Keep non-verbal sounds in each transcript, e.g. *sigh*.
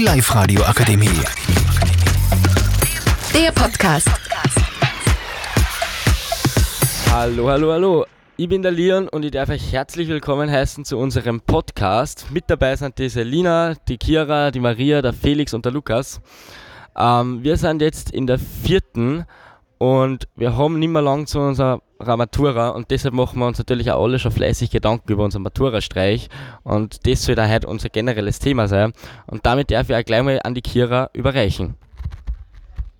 Die Live-Radio Akademie. Der Podcast. Hallo, hallo, hallo. Ich bin der Leon und ich darf euch herzlich willkommen heißen zu unserem Podcast. Mit dabei sind die Selina, die Kira, die Maria, der Felix und der Lukas. Ähm, wir sind jetzt in der vierten und wir haben nicht mehr lang zu unserer Matura und deshalb machen wir uns natürlich auch alle schon fleißig Gedanken über unseren Matura-Streich und das soll da heute unser generelles Thema sein und damit darf ich auch gleich mal an die Kira überreichen.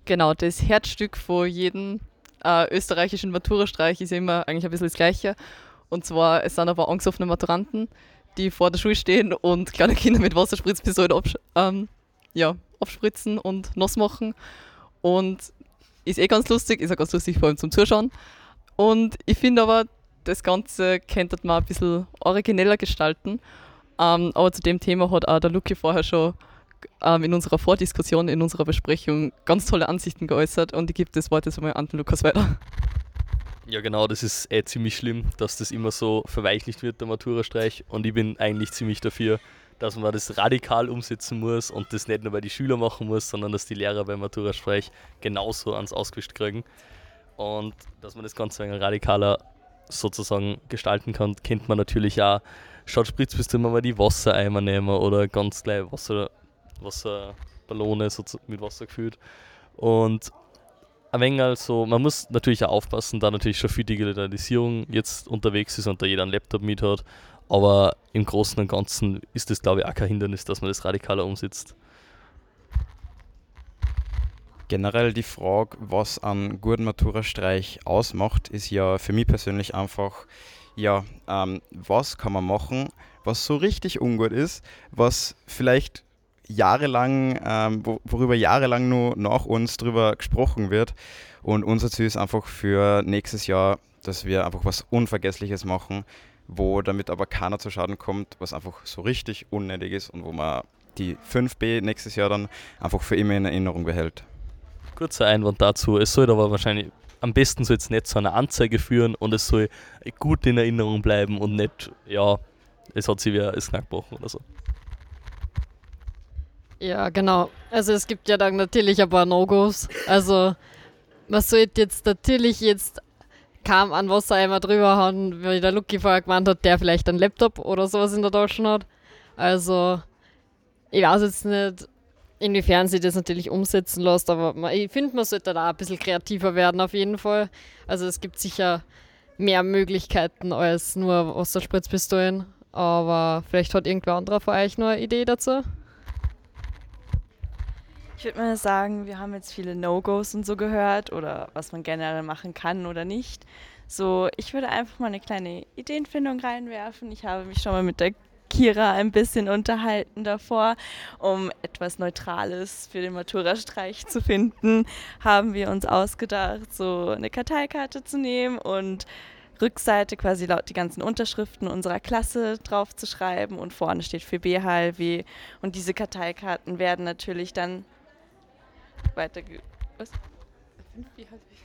Genau, das Herzstück von jedem äh, österreichischen Matura-Streich ist immer eigentlich ein bisschen das Gleiche und zwar es sind aber angesoffene Maturanten, die vor der Schule stehen und kleine Kinder mit Wasserspritzpistolen absch ähm, ja, abspritzen und nass machen und ist eh ganz lustig, ist auch ganz lustig vor allem zum Zuschauen und ich finde aber, das Ganze könnte man ein bisschen origineller gestalten. Ähm, aber zu dem Thema hat auch der Luki vorher schon ähm, in unserer Vordiskussion, in unserer Besprechung ganz tolle Ansichten geäußert und ich gebe das Wort jetzt einmal an den Lukas weiter. Ja, genau, das ist eh ziemlich schlimm, dass das immer so verweichlicht wird, der Matura-Streich. Und ich bin eigentlich ziemlich dafür, dass man das radikal umsetzen muss und das nicht nur bei den Schülern machen muss, sondern dass die Lehrer beim Matura-Streich genauso ans Ausgewischt kriegen. Und dass man das Ganze ein radikaler sozusagen gestalten kann, kennt man natürlich auch. Statt Spritzpistole mal die Wassereimer nehmen oder ganz gleich Wasser, Wasserballone mit Wasser gefüllt. Und ein wenig also, man muss natürlich auch aufpassen, da natürlich schon viel Digitalisierung jetzt unterwegs ist und da jeder einen Laptop mit hat. Aber im Großen und Ganzen ist das, glaube ich, auch kein Hindernis, dass man das radikaler umsetzt generell die Frage, was einen guten Matura-Streich ausmacht, ist ja für mich persönlich einfach, ja, ähm, was kann man machen, was so richtig ungut ist, was vielleicht jahrelang, ähm, worüber jahrelang nur nach uns drüber gesprochen wird. Und unser Ziel ist einfach für nächstes Jahr, dass wir einfach was Unvergessliches machen, wo damit aber keiner zu Schaden kommt, was einfach so richtig unnötig ist und wo man die 5b nächstes Jahr dann einfach für immer in Erinnerung behält kurzer Einwand dazu. Es soll aber wahrscheinlich am besten soll es nicht zu einer Anzeige führen und es soll gut in Erinnerung bleiben und nicht, ja, es hat sich wer das Knack gebrochen oder so. Ja, genau. Also es gibt ja dann natürlich ein paar No-Gos. Also man sollte jetzt natürlich jetzt kam an Wassereimer drüber haben, wie der Lucky vorher gemeint hat, der vielleicht einen Laptop oder sowas in der Tasche hat. Also ich weiß jetzt nicht, inwiefern sie das natürlich umsetzen lässt, aber ich finde, man sollte da ein bisschen kreativer werden auf jeden Fall. Also es gibt sicher mehr Möglichkeiten als nur Wasserspritzpistolen, aber vielleicht hat irgendwer anderer von euch noch eine Idee dazu? Ich würde mal sagen, wir haben jetzt viele No-Gos und so gehört oder was man generell machen kann oder nicht. So, ich würde einfach mal eine kleine Ideenfindung reinwerfen. Ich habe mich schon mal mit der Kira ein bisschen unterhalten davor, um etwas Neutrales für den Matura-Streich zu finden, haben wir uns ausgedacht, so eine Karteikarte zu nehmen und Rückseite quasi laut die ganzen Unterschriften unserer Klasse drauf zu schreiben und vorne steht für BHLW und diese Karteikarten werden natürlich dann weiter was?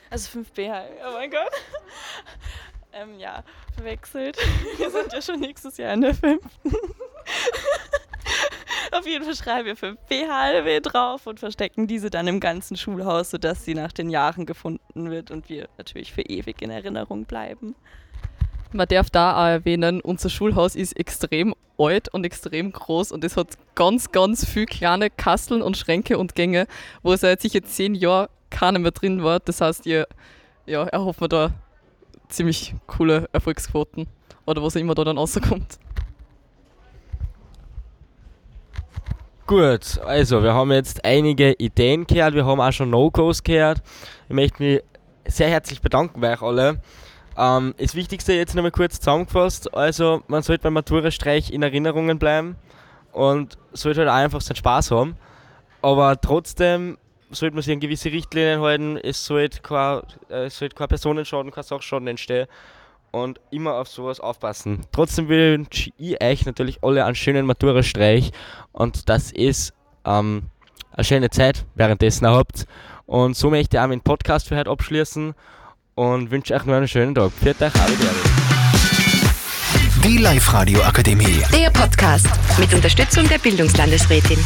Also 5 BHLW, oh mein Gott ähm, ja, verwechselt. *laughs* Wir sind ja schon nächstes Jahr in der fünften. *laughs* Auf jeden Fall schreiben wir für BHLW drauf und verstecken diese dann im ganzen Schulhaus, sodass sie nach den Jahren gefunden wird und wir natürlich für ewig in Erinnerung bleiben. Man darf da auch erwähnen, unser Schulhaus ist extrem alt und extrem groß und es hat ganz, ganz viele kleine Kasteln und Schränke und Gänge, wo seit sicher zehn Jahren keiner mehr drin war. Das heißt, ihr ja, erhoffen wir da ziemlich coole Erfolgsquoten oder was immer da dann rauskommt. Gut, also wir haben jetzt einige Ideen gehört, wir haben auch schon No-Gos gehört. Ich möchte mich sehr herzlich bedanken bei euch alle. Ähm, das Wichtigste jetzt nochmal kurz zusammengefasst. Also, man sollte beim Matura-Streich in Erinnerungen bleiben und sollte halt einfach seinen Spaß haben. Aber trotzdem sollte man sich an gewisse Richtlinien halten, es sollte kein, äh, sollte kein Personenschaden, kein Sachschaden entstehen und immer auf sowas aufpassen. Trotzdem wünsche ich euch natürlich alle einen schönen Matura-Streich und das ist ähm, eine schöne Zeit währenddessen habt. Und so möchte ich auch meinen Podcast für heute abschließen und wünsche euch noch einen schönen Tag. Viert euch, alle Die Live-Radio Akademie. Der Podcast mit Unterstützung der Bildungslandesrätin.